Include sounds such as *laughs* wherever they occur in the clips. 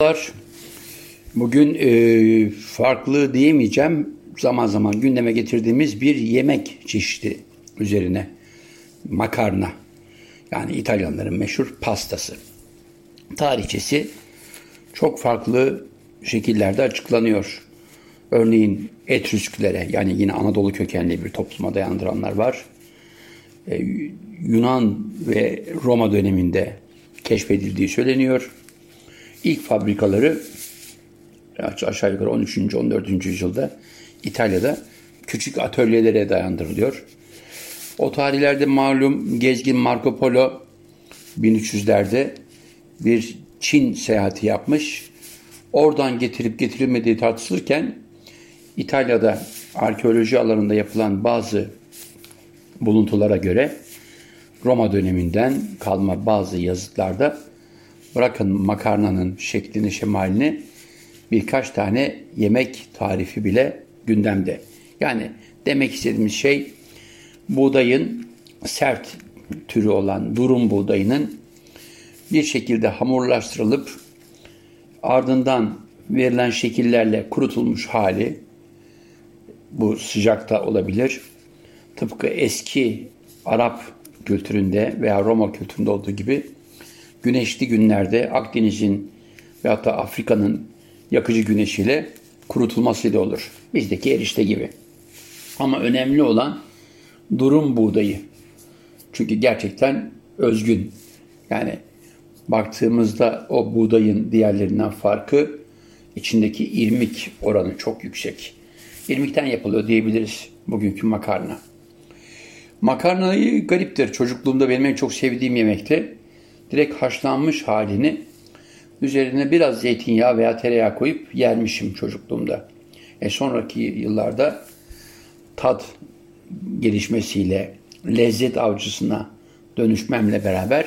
Merhabalar. Bugün e, farklı diyemeyeceğim zaman zaman gündeme getirdiğimiz bir yemek çeşidi üzerine makarna. Yani İtalyanların meşhur pastası. Tarihçesi çok farklı şekillerde açıklanıyor. Örneğin Etrüsklere yani yine Anadolu kökenli bir topluma dayandıranlar var. E, Yunan ve Roma döneminde keşfedildiği söyleniyor. İlk fabrikaları aşağı yukarı 13. 14. yüzyılda İtalya'da küçük atölyelere dayandırılıyor. O tarihlerde malum gezgin Marco Polo 1300'lerde bir Çin seyahati yapmış. Oradan getirip getirilmediği tartışılırken İtalya'da arkeoloji alanında yapılan bazı buluntulara göre Roma döneminden kalma bazı yazıtlarda bırakın makarnanın şeklini şemalini birkaç tane yemek tarifi bile gündemde. Yani demek istediğimiz şey buğdayın sert türü olan durum buğdayının bir şekilde hamurlaştırılıp ardından verilen şekillerle kurutulmuş hali bu sıcakta olabilir. Tıpkı eski Arap kültüründe veya Roma kültüründe olduğu gibi güneşli günlerde Akdeniz'in ve hatta Afrika'nın yakıcı güneşiyle kurutulmasıyla olur. Bizdeki erişte gibi. Ama önemli olan durum buğdayı. Çünkü gerçekten özgün. Yani baktığımızda o buğdayın diğerlerinden farkı içindeki irmik oranı çok yüksek. İrmikten yapılıyor diyebiliriz bugünkü makarna. Makarnayı gariptir. Çocukluğumda benim en çok sevdiğim yemekti. Direkt haşlanmış halini üzerine biraz zeytinyağı veya tereyağı koyup yermişim çocukluğumda. E sonraki yıllarda tat gelişmesiyle lezzet avcısına dönüşmemle beraber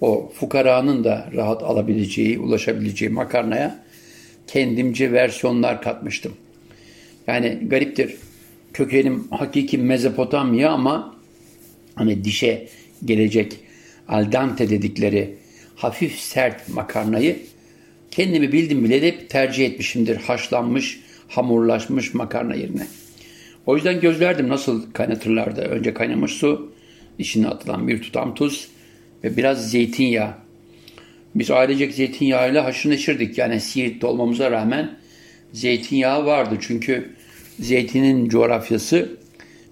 o fukaranın da rahat alabileceği, ulaşabileceği makarnaya kendimce versiyonlar katmıştım. Yani gariptir. Kökenim hakiki Mezopotamya ama hani dişe gelecek al dente dedikleri hafif sert makarnayı kendimi bildim bile de tercih etmişimdir. Haşlanmış, hamurlaşmış makarna yerine. O yüzden gözlerdim nasıl kaynatırlardı. Önce kaynamış su, içine atılan bir tutam tuz ve biraz zeytinyağı. Biz ailecek zeytinyağıyla haşır neşirdik. Yani Siirt'te olmamıza rağmen zeytinyağı vardı. Çünkü zeytinin coğrafyası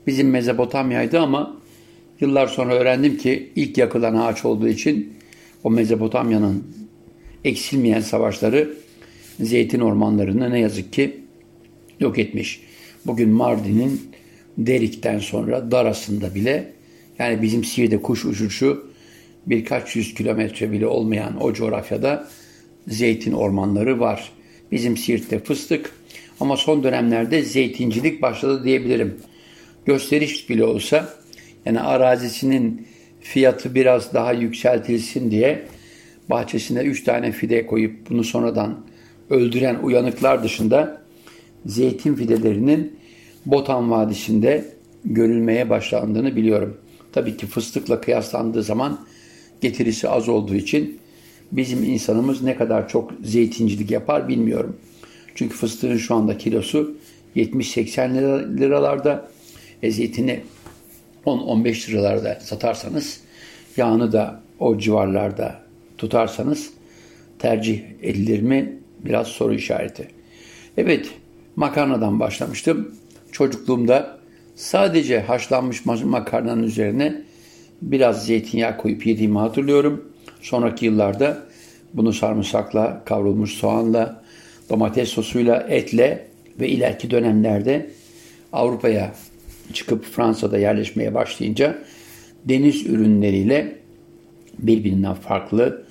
bizim Mezopotamya'ydı ama yıllar sonra öğrendim ki ilk yakılan ağaç olduğu için o Mezopotamya'nın eksilmeyen savaşları zeytin ormanlarını ne yazık ki yok etmiş. Bugün Mardin'in Derik'ten sonra Daras'ında bile yani bizim Siirt'te kuş uçuşu birkaç yüz kilometre bile olmayan o coğrafyada zeytin ormanları var. Bizim Siirt'te fıstık ama son dönemlerde zeytincilik başladı diyebilirim. Gösteriş bile olsa yani arazisinin fiyatı biraz daha yükseltilsin diye bahçesine 3 tane fide koyup bunu sonradan öldüren uyanıklar dışında zeytin fidelerinin Botan Vadisi'nde görülmeye başlandığını biliyorum. Tabii ki fıstıkla kıyaslandığı zaman getirisi az olduğu için bizim insanımız ne kadar çok zeytincilik yapar bilmiyorum. Çünkü fıstığın şu anda kilosu 70-80 liralarda, e, zeytini 10-15 liralarda satarsanız, yağını da o civarlarda tutarsanız tercih edilir mi? Biraz soru işareti. Evet, makarnadan başlamıştım. Çocukluğumda sadece haşlanmış makarnanın üzerine biraz zeytinyağı koyup yediğimi hatırlıyorum. Sonraki yıllarda bunu sarımsakla, kavrulmuş soğanla, domates sosuyla, etle ve ileriki dönemlerde Avrupa'ya çıkıp Fransa'da yerleşmeye başlayınca deniz ürünleriyle birbirinden farklı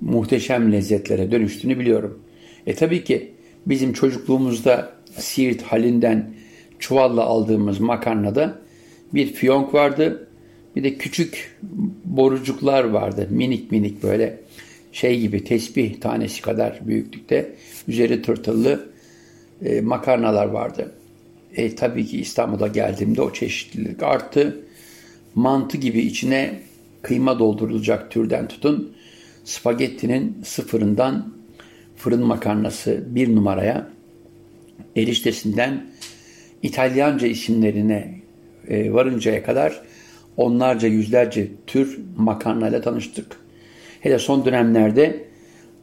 muhteşem lezzetlere dönüştüğünü biliyorum. E tabii ki bizim çocukluğumuzda Siirt halinden çuvalla aldığımız makarnada bir fiyonk vardı. Bir de küçük borucuklar vardı. Minik minik böyle şey gibi tesbih tanesi kadar büyüklükte. Üzeri tırtıllı e, makarnalar vardı. E, tabii ki İstanbul'a geldiğimde o çeşitlilik arttı. Mantı gibi içine kıyma doldurulacak türden tutun. Spagettinin sıfırından fırın makarnası bir numaraya eriştesinden İtalyanca isimlerine e, varıncaya kadar onlarca yüzlerce tür makarnayla tanıştık. Hele son dönemlerde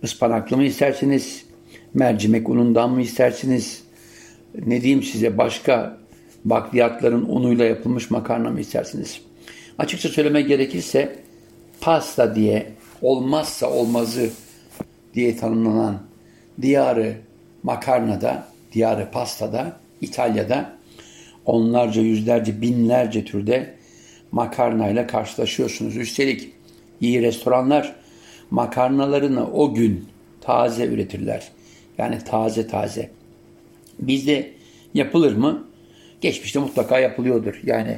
ıspanaklı mı istersiniz, mercimek unundan mı istersiniz, ne diyeyim size başka bakliyatların unuyla yapılmış makarna mı istersiniz? Açıkça söylemek gerekirse pasta diye olmazsa olmazı diye tanımlanan diyarı makarnada, diyarı pastada, İtalya'da onlarca, yüzlerce, binlerce türde makarnayla karşılaşıyorsunuz. Üstelik iyi restoranlar makarnalarını o gün taze üretirler. Yani taze taze. Bizde yapılır mı? Geçmişte mutlaka yapılıyordur. Yani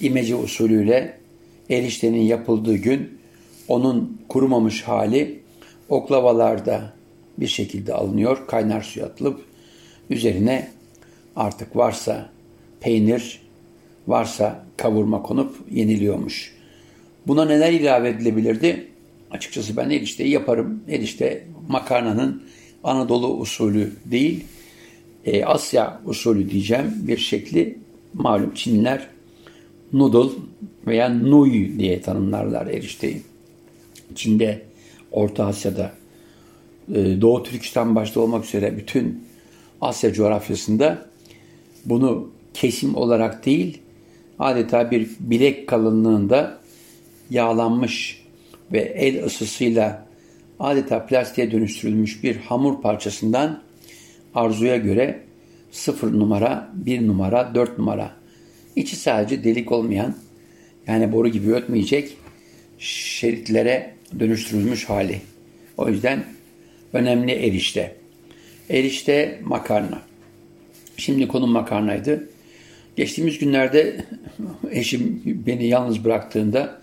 imece usulüyle eriştenin yapıldığı gün onun kurumamış hali oklavalarda bir şekilde alınıyor. Kaynar suya atılıp üzerine artık varsa peynir, varsa kavurma konup yeniliyormuş. Buna neler ilave edilebilirdi? Açıkçası ben erişteyi yaparım. Erişte makarnanın Anadolu usulü değil, e, Asya usulü diyeceğim bir şekli. Malum Çinliler noodle veya nui diye tanımlarlar erişteyi. Çin'de, Orta Asya'da, e, Doğu Türkistan başta olmak üzere bütün Asya coğrafyasında bunu kesim olarak değil, adeta bir bilek kalınlığında yağlanmış ve el ısısıyla adeta plastiğe dönüştürülmüş bir hamur parçasından arzuya göre 0 numara, 1 numara, 4 numara. İçi sadece delik olmayan yani boru gibi ötmeyecek şeritlere dönüştürülmüş hali. O yüzden önemli erişte. Erişte makarna. Şimdi konum makarnaydı. Geçtiğimiz günlerde *laughs* eşim beni yalnız bıraktığında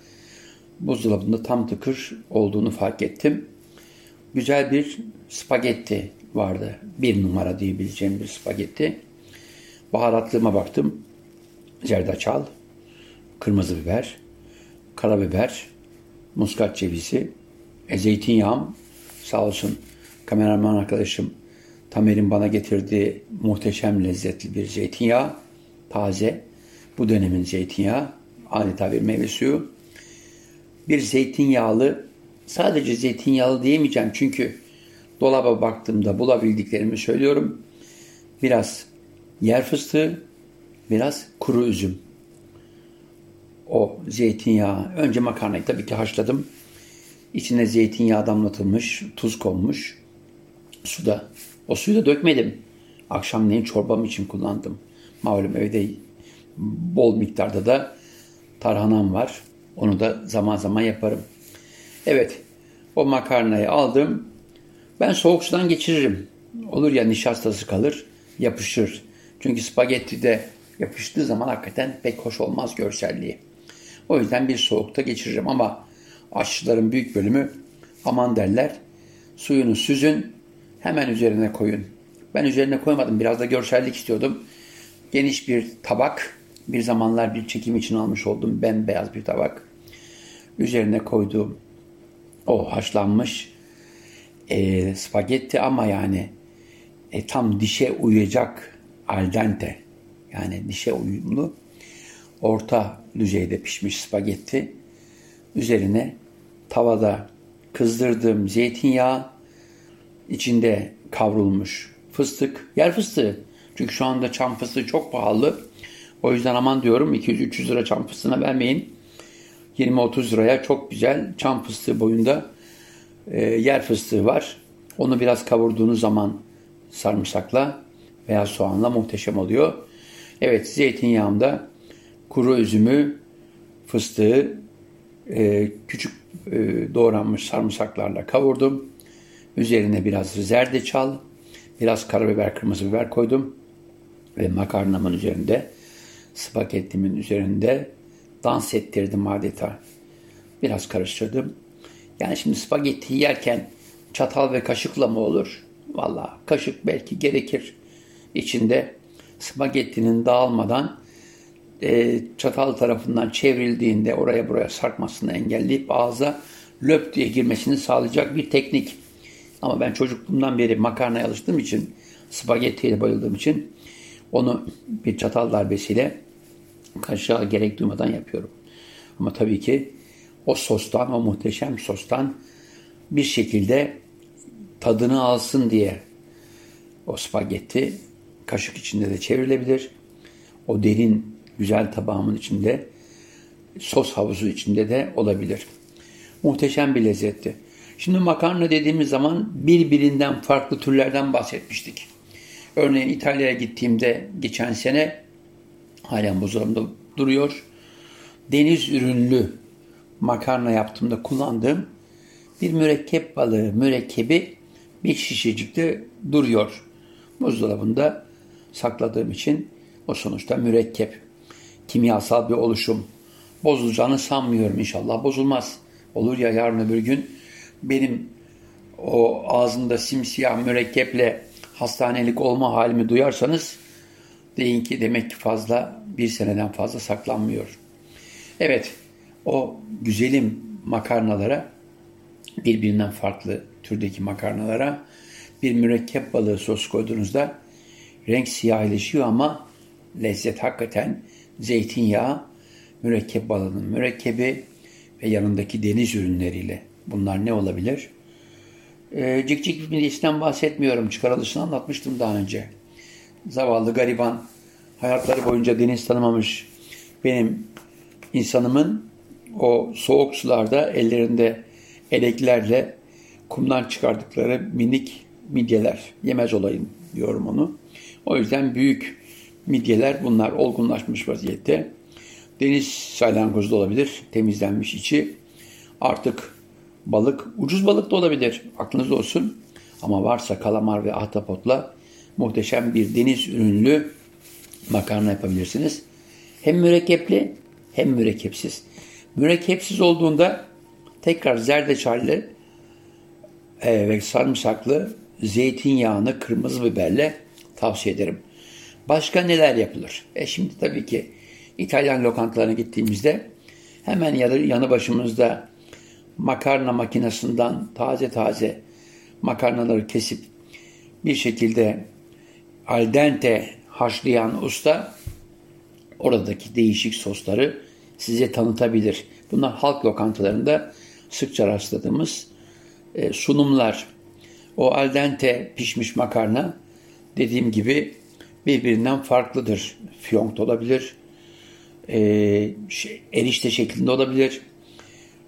buzdolabında tam tıkır olduğunu fark ettim. Güzel bir spagetti vardı. Bir numara diyebileceğim bir spagetti. Baharatlığıma baktım. Zerdeçal, kırmızı biber, karabiber, muskat cevizi, e, zeytinyağım. Sağ olsun kameraman arkadaşım Tamer'in bana getirdiği muhteşem lezzetli bir zeytinyağı. Taze. Bu dönemin zeytinyağı. Adeta bir meyve suyu. Bir zeytinyağlı, sadece zeytinyağlı diyemeyeceğim çünkü dolaba baktığımda bulabildiklerimi söylüyorum. Biraz yer fıstığı, biraz kuru üzüm. O zeytinyağı, önce makarnayı tabii ki haşladım. İçine zeytinyağı damlatılmış, tuz konmuş. Suda. O suyu da dökmedim. Akşamleyin çorbam için kullandım. Malum evde bol miktarda da tarhanam var. Onu da zaman zaman yaparım. Evet, o makarnayı aldım. Ben soğuk sudan geçiririm. Olur ya nişastası kalır, yapışır. Çünkü spagetti de yapıştığı zaman hakikaten pek hoş olmaz görselliği. O yüzden bir soğukta geçiririm ama aşçıların büyük bölümü aman derler suyunu süzün hemen üzerine koyun. Ben üzerine koymadım biraz da görsellik istiyordum. Geniş bir tabak bir zamanlar bir çekim için almış oldum bembeyaz bir tabak. Üzerine koyduğum o haşlanmış e, spagetti ama yani e, tam dişe uyacak al dente. Yani dişe uyumlu orta düzeyde pişmiş spagetti. Üzerine tavada kızdırdığım zeytinyağı içinde kavrulmuş fıstık. Yer fıstığı çünkü şu anda çam fıstığı çok pahalı. O yüzden aman diyorum 200-300 lira çam fıstığına vermeyin. 20-30 liraya çok güzel çam fıstığı boyunda e, yer fıstığı var. Onu biraz kavurduğunuz zaman sarımsakla veya soğanla muhteşem oluyor. Evet zeytinyağımda kuru üzümü, fıstığı e, küçük e, doğranmış sarımsaklarla kavurdum. Üzerine biraz zerdeçal, biraz karabiber, kırmızı biber koydum. Ve makarnamın üzerinde, spagettimin üzerinde dans ettirdim adeta. Biraz karıştırdım. Yani şimdi spagetti yerken çatal ve kaşıkla mı olur? Valla kaşık belki gerekir. İçinde spagettinin dağılmadan e, çatal tarafından çevrildiğinde oraya buraya sarkmasını engelleyip ağza löp diye girmesini sağlayacak bir teknik. Ama ben çocukluğumdan beri makarnaya alıştığım için, spagettiye bayıldığım için onu bir çatal darbesiyle kaşığa gerek duymadan yapıyorum. Ama tabii ki o sostan, o muhteşem sostan bir şekilde tadını alsın diye o spagetti kaşık içinde de çevrilebilir. O derin güzel tabağımın içinde sos havuzu içinde de olabilir. Muhteşem bir lezzetti. Şimdi makarna dediğimiz zaman birbirinden farklı türlerden bahsetmiştik. Örneğin İtalya'ya gittiğimde geçen sene halen buzdolabında duruyor. Deniz ürünlü makarna yaptığımda kullandığım bir mürekkep balığı mürekkebi bir şişecikte duruyor. Buzdolabında sakladığım için o sonuçta mürekkep, kimyasal bir oluşum. Bozulacağını sanmıyorum inşallah. Bozulmaz. Olur ya yarın öbür gün benim o ağzında simsiyah mürekkeple hastanelik olma halimi duyarsanız deyin ki demek ki fazla bir seneden fazla saklanmıyor. Evet o güzelim makarnalara birbirinden farklı türdeki makarnalara bir mürekkep balığı sos koyduğunuzda renk siyahileşiyor ama lezzet hakikaten zeytinyağı, mürekkep balığının mürekkebi ve yanındaki deniz ürünleriyle. Bunlar ne olabilir? Ee, cik cik midesinden bahsetmiyorum. Çıkarılışını anlatmıştım daha önce. Zavallı gariban, hayatları boyunca deniz tanımamış benim insanımın o soğuk sularda ellerinde eleklerle kumdan çıkardıkları minik midyeler. Yemez olayım diyorum onu. O yüzden büyük midyeler bunlar olgunlaşmış vaziyette. Deniz salyangozu da olabilir. Temizlenmiş içi. Artık balık, ucuz balık da olabilir. Aklınızda olsun. Ama varsa kalamar ve ahtapotla muhteşem bir deniz ürünlü makarna yapabilirsiniz. Hem mürekkepli hem mürekkepsiz. Mürekkepsiz olduğunda tekrar zerdeçalli e, ve sarımsaklı zeytinyağını kırmızı biberle tavsiye ederim. Başka neler yapılır? E şimdi tabii ki İtalyan lokantalarına gittiğimizde hemen yanı başımızda makarna makinesinden taze taze makarnaları kesip bir şekilde al dente haşlayan usta oradaki değişik sosları size tanıtabilir. Bunlar halk lokantalarında sıkça rastladığımız e, sunumlar. O al dente pişmiş makarna dediğim gibi birbirinden farklıdır. Fiyonk olabilir, e, şey, erişte şeklinde olabilir,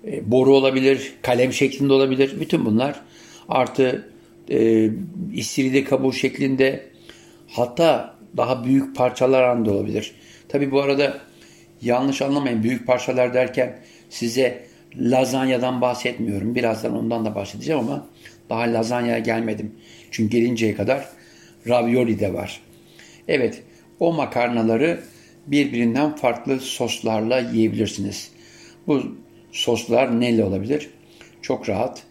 e, boru olabilir, kalem şeklinde olabilir. Bütün bunlar artı e, istiride kabuğu şeklinde hatta daha büyük parçalar anda olabilir. Tabi bu arada yanlış anlamayın büyük parçalar derken size lazanyadan bahsetmiyorum. Birazdan ondan da bahsedeceğim ama daha lazanyaya gelmedim. Çünkü gelinceye kadar ravioli de var. Evet o makarnaları birbirinden farklı soslarla yiyebilirsiniz. Bu soslar neyle olabilir? Çok rahat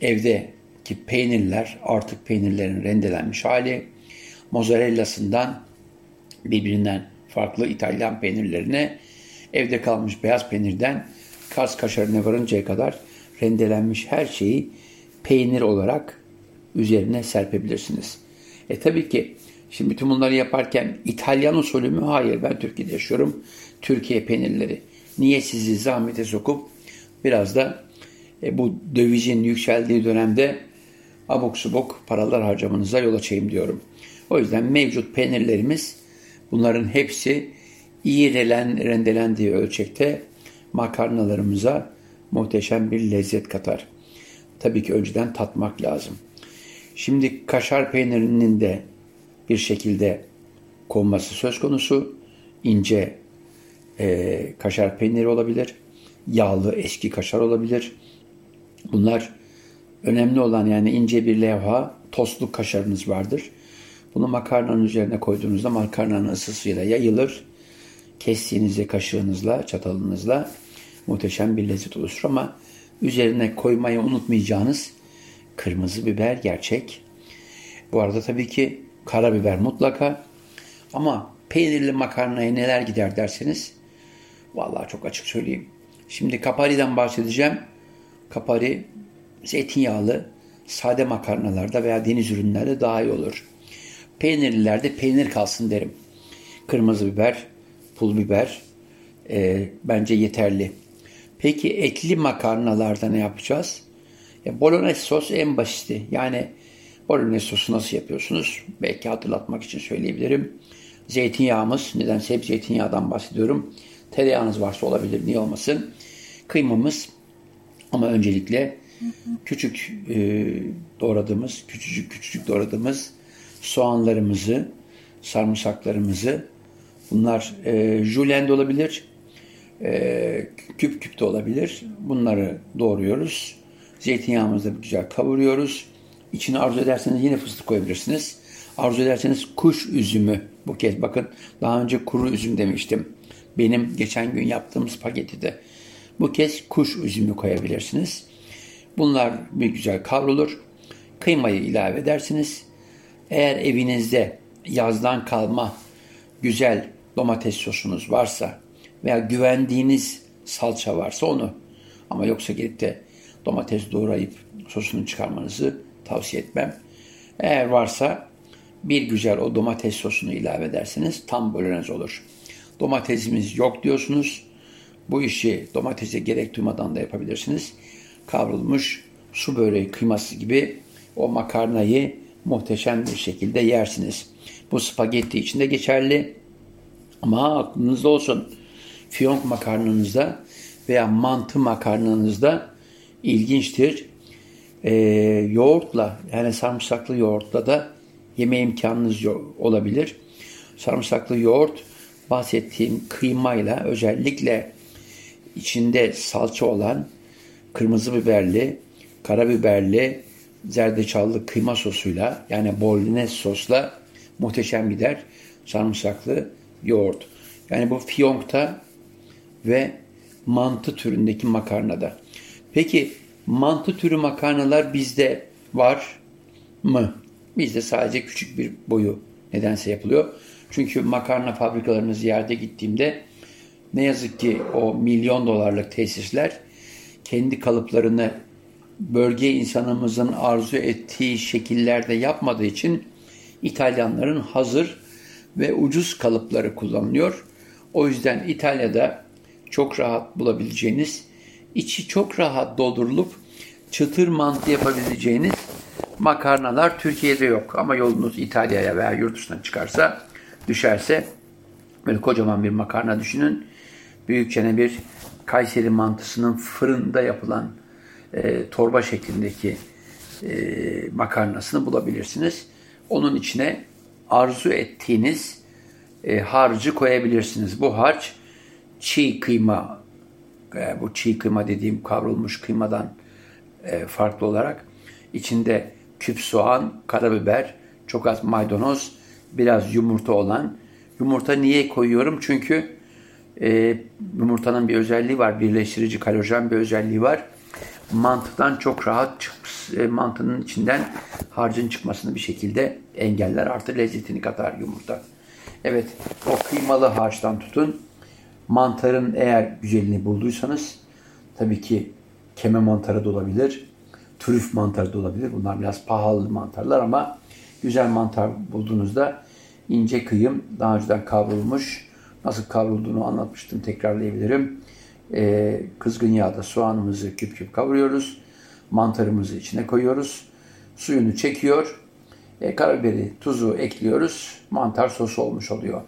evdeki peynirler artık peynirlerin rendelenmiş hali mozzarellasından birbirinden farklı İtalyan peynirlerine evde kalmış beyaz peynirden Kars kaşarına varıncaya kadar rendelenmiş her şeyi peynir olarak üzerine serpebilirsiniz. E tabii ki şimdi bütün bunları yaparken İtalyan usulü mü? Hayır ben Türkiye'de yaşıyorum. Türkiye peynirleri. Niye sizi zahmete sokup biraz da e, bu dövizin yükseldiği dönemde abuk subuk paralar harcamanıza yol açayım diyorum. O yüzden mevcut peynirlerimiz bunların hepsi iyi rendelendiği ölçekte makarnalarımıza muhteşem bir lezzet katar. Tabii ki önceden tatmak lazım. Şimdi kaşar peynirinin de bir şekilde konması söz konusu. İnce e, kaşar peyniri olabilir. Yağlı eski kaşar olabilir. Bunlar önemli olan yani ince bir levha, tostlu kaşarınız vardır. Bunu makarnanın üzerine koyduğunuzda makarnanın ısısıyla yayılır. Kestiğinizde kaşığınızla, çatalınızla muhteşem bir lezzet oluşur ama üzerine koymayı unutmayacağınız kırmızı biber gerçek. Bu arada tabii ki karabiber mutlaka. Ama peynirli makarnaya neler gider derseniz vallahi çok açık söyleyeyim. Şimdi kapari'den bahsedeceğim. Kapari zeytinyağlı, sade makarnalarda veya deniz ürünlerde daha iyi olur. Peynirlilerde peynir kalsın derim. Kırmızı biber, pul biber e, bence yeterli. Peki etli makarnalarda ne yapacağız? E, bolognese sos en basiti. Yani bolognese sosu nasıl yapıyorsunuz? Belki hatırlatmak için söyleyebilirim. Zeytinyağımız, nedense hep zeytinyağdan bahsediyorum. Tereyağınız varsa olabilir, niye olmasın. Kıymamız ama öncelikle küçük e, doğradığımız, küçücük küçücük doğradığımız soğanlarımızı, sarımsaklarımızı, bunlar e, julen de olabilir, e, küp küp de olabilir. Bunları doğruyoruz. Zeytinyağımızla güzel kavuruyoruz. İçine arzu ederseniz yine fıstık koyabilirsiniz. Arzu ederseniz kuş üzümü bu kez bakın daha önce kuru üzüm demiştim. Benim geçen gün yaptığım spagettide. Bu kez kuş üzümü koyabilirsiniz. Bunlar bir güzel kavrulur. Kıymayı ilave edersiniz. Eğer evinizde yazdan kalma güzel domates sosunuz varsa veya güvendiğiniz salça varsa onu ama yoksa gelip de domates doğrayıp sosunu çıkarmanızı tavsiye etmem. Eğer varsa bir güzel o domates sosunu ilave ederseniz tam bölünez olur. Domatesimiz yok diyorsunuz. Bu işi domatese gerek duymadan da yapabilirsiniz. Kavrulmuş su böreği kıyması gibi o makarnayı muhteşem bir şekilde yersiniz. Bu spagetti için de geçerli. Ama aklınızda olsun. Fiyonk makarnanızda veya mantı makarnanızda ilginçtir. Ee, yoğurtla yani sarımsaklı yoğurtla da yeme imkanınız olabilir. Sarımsaklı yoğurt bahsettiğim kıymayla özellikle içinde salça olan kırmızı biberli, karabiberli, zerdeçallı kıyma sosuyla yani bolognese sosla muhteşem gider. Sarımsaklı yoğurt. Yani bu fiyonkta ve mantı türündeki makarnada. Peki mantı türü makarnalar bizde var mı? Bizde sadece küçük bir boyu nedense yapılıyor. Çünkü makarna fabrikalarını ziyarete gittiğimde ne yazık ki o milyon dolarlık tesisler kendi kalıplarını bölge insanımızın arzu ettiği şekillerde yapmadığı için İtalyanların hazır ve ucuz kalıpları kullanılıyor. O yüzden İtalya'da çok rahat bulabileceğiniz, içi çok rahat doldurulup çıtır mantı yapabileceğiniz makarnalar Türkiye'de yok. Ama yolunuz İtalya'ya veya yurt dışına çıkarsa, düşerse böyle kocaman bir makarna düşünün. Büyükçene bir Kayseri mantısının fırında yapılan e, torba şeklindeki e, makarnasını bulabilirsiniz. Onun içine arzu ettiğiniz e, harcı koyabilirsiniz. Bu harç çiğ kıyma, e, bu çiğ kıyma dediğim kavrulmuş kıymadan e, farklı olarak içinde küp soğan, karabiber, çok az maydanoz, biraz yumurta olan. Yumurta niye koyuyorum? Çünkü e, yumurtanın bir özelliği var, birleştirici kalojen bir özelliği var. Mantıdan çok rahat e, mantının içinden harcın çıkmasını bir şekilde engeller. Artı lezzetini katar yumurta. Evet, o kıymalı harçtan tutun. Mantarın eğer güzelini bulduysanız, tabii ki keme mantarı da olabilir, trüf mantarı da olabilir. Bunlar biraz pahalı mantarlar ama güzel mantar bulduğunuzda ince kıyım, daha önceden kavrulmuş, nasıl kavrulduğunu anlatmıştım, tekrarlayabilirim. Ee, kızgın yağda soğanımızı küp küp kavuruyoruz. Mantarımızı içine koyuyoruz. Suyunu çekiyor. E, karabiberi, tuzu ekliyoruz. Mantar sosu olmuş oluyor.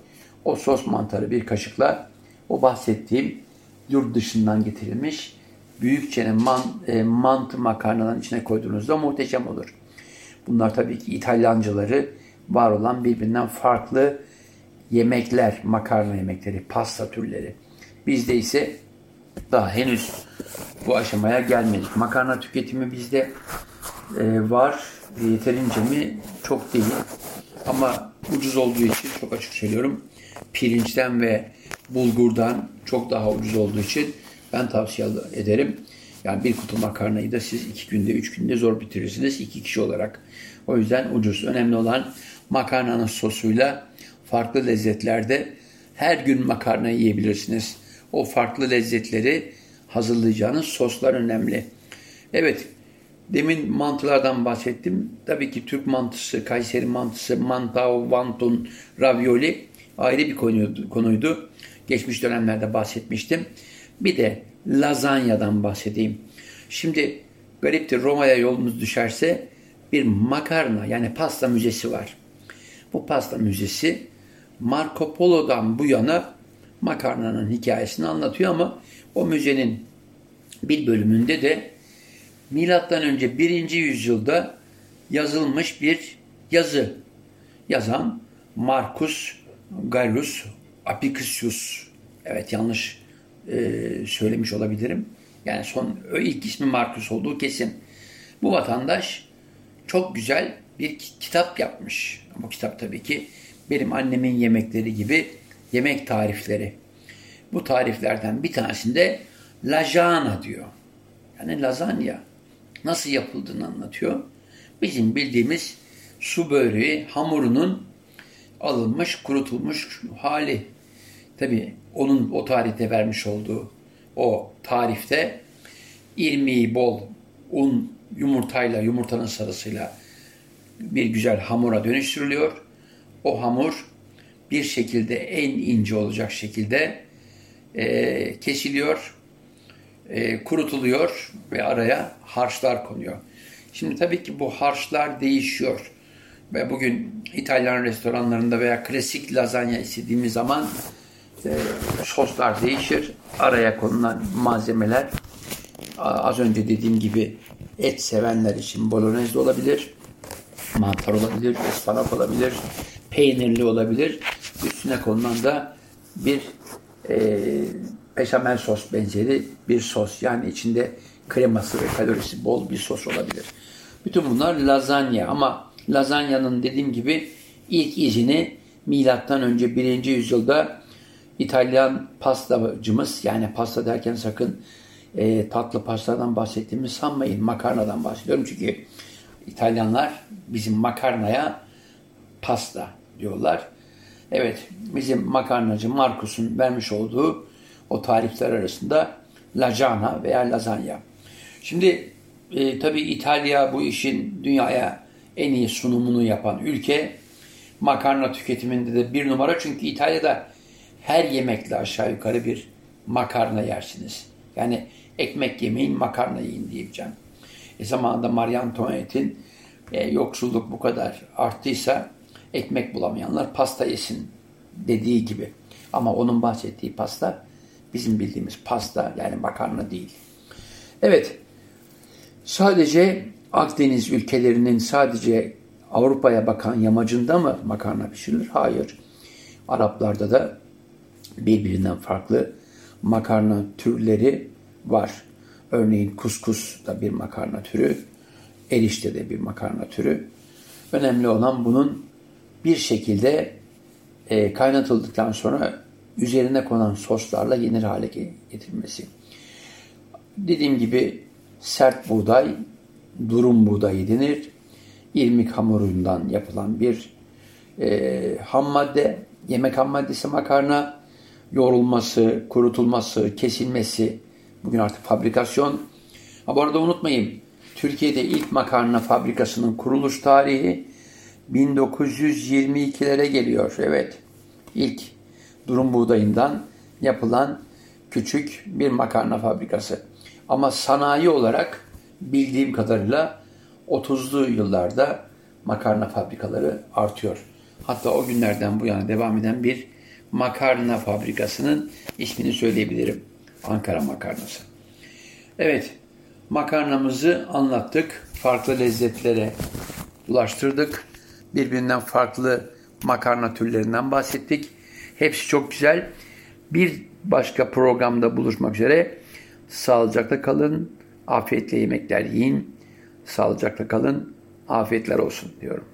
O sos mantarı bir kaşıkla o bahsettiğim yurt dışından getirilmiş büyükçe man, e, mantı makarnaların içine koyduğunuzda muhteşem olur. Bunlar tabii ki İtalyancaları var olan birbirinden farklı yemekler, makarna yemekleri, pasta türleri. Bizde ise daha henüz bu aşamaya gelmedik. Makarna tüketimi bizde e, var. Yeterince mi? Çok değil. Ama ucuz olduğu için çok açık söylüyorum. Pirinçten ve bulgurdan çok daha ucuz olduğu için ben tavsiye ederim. Yani bir kutu makarnayı da siz iki günde, üç günde zor bitirirsiniz iki kişi olarak. O yüzden ucuz. Önemli olan makarnanın sosuyla farklı lezzetlerde her gün makarna yiyebilirsiniz. O farklı lezzetleri hazırlayacağınız soslar önemli. Evet, Demin mantılardan bahsettim. Tabii ki Türk mantısı, Kayseri mantısı, mantav, vantun, ravioli ayrı bir konuydu. konuydu. Geçmiş dönemlerde bahsetmiştim. Bir de lazanyadan bahsedeyim. Şimdi gariptir Roma'ya yolunuz düşerse bir makarna yani pasta müzesi var. Bu pasta müzesi Marco Polo'dan bu yana makarnanın hikayesini anlatıyor ama o müzenin bir bölümünde de milattan önce 1. yüzyılda yazılmış bir yazı yazan Marcus Gallus Apicius. Evet yanlış e, söylemiş olabilirim. Yani son ilk ismi Marcus olduğu kesin. Bu vatandaş çok güzel bir kitap yapmış. Bu kitap tabii ki benim annemin yemekleri gibi yemek tarifleri. Bu tariflerden bir tanesinde lajana diyor. Yani lazanya nasıl yapıldığını anlatıyor. Bizim bildiğimiz su böreği hamurunun alınmış, kurutulmuş hali. Tabi onun o tarihte vermiş olduğu o tarifte irmiği bol un yumurtayla, yumurtanın sarısıyla bir güzel hamura dönüştürülüyor. O hamur bir şekilde en ince olacak şekilde e, kesiliyor, e, kurutuluyor ve araya harçlar konuyor. Şimdi tabii ki bu harçlar değişiyor. Ve bugün İtalyan restoranlarında veya klasik lazanya istediğimiz zaman e, soslar değişir. Araya konulan malzemeler az önce dediğim gibi et sevenler için bolognese olabilir, mantar olabilir, ıspanak olabilir, peynirli olabilir. Üstüne konulan da bir e, beşamel sos benzeri bir sos. Yani içinde kreması ve kalorisi bol bir sos olabilir. Bütün bunlar lazanya ama lazanyanın dediğim gibi ilk izini milattan önce 1. yüzyılda İtalyan pastacımız yani pasta derken sakın e, tatlı pastadan bahsettiğimi sanmayın. Makarnadan bahsediyorum çünkü İtalyanlar bizim makarnaya pasta diyorlar. Evet bizim makarnacı Markus'un vermiş olduğu o tarifler arasında lajana veya lazanya. Şimdi e, tabii İtalya bu işin dünyaya en iyi sunumunu yapan ülke. Makarna tüketiminde de bir numara çünkü İtalya'da her yemekle aşağı yukarı bir makarna yersiniz. Yani ekmek yemeyin makarna yiyin diyeceğim. E zamanında Marie Antoinette'in e, yoksulluk bu kadar arttıysa ekmek bulamayanlar pasta yesin dediği gibi. Ama onun bahsettiği pasta bizim bildiğimiz pasta yani makarna değil. Evet sadece Akdeniz ülkelerinin sadece Avrupa'ya bakan yamacında mı makarna pişirilir? Hayır. Araplarda da birbirinden farklı makarna türleri var. Örneğin kuskus da bir makarna türü, erişte de bir makarna türü. Önemli olan bunun bir şekilde e, kaynatıldıktan sonra üzerine konan soslarla yenir hale getirilmesi. Dediğim gibi sert buğday, durum buğdayı denir. İrmik hamurundan yapılan bir e, ham madde, yemek ham maddesi makarna, yoğrulması, kurutulması, kesilmesi, bugün artık fabrikasyon. Ha bu arada unutmayın, Türkiye'de ilk makarna fabrikasının kuruluş tarihi 1922'lere geliyor. Evet, ilk durum buğdayından yapılan küçük bir makarna fabrikası. Ama sanayi olarak bildiğim kadarıyla 30'lu yıllarda makarna fabrikaları artıyor. Hatta o günlerden bu yana devam eden bir makarna fabrikasının ismini söyleyebilirim. Ankara makarnası. Evet, makarnamızı anlattık. Farklı lezzetlere ulaştırdık. Birbirinden farklı makarna türlerinden bahsettik. Hepsi çok güzel. Bir başka programda buluşmak üzere. Sağlıcakla kalın. Afiyetle yemekler yiyin. Sağlıcakla kalın. Afiyetler olsun diyorum.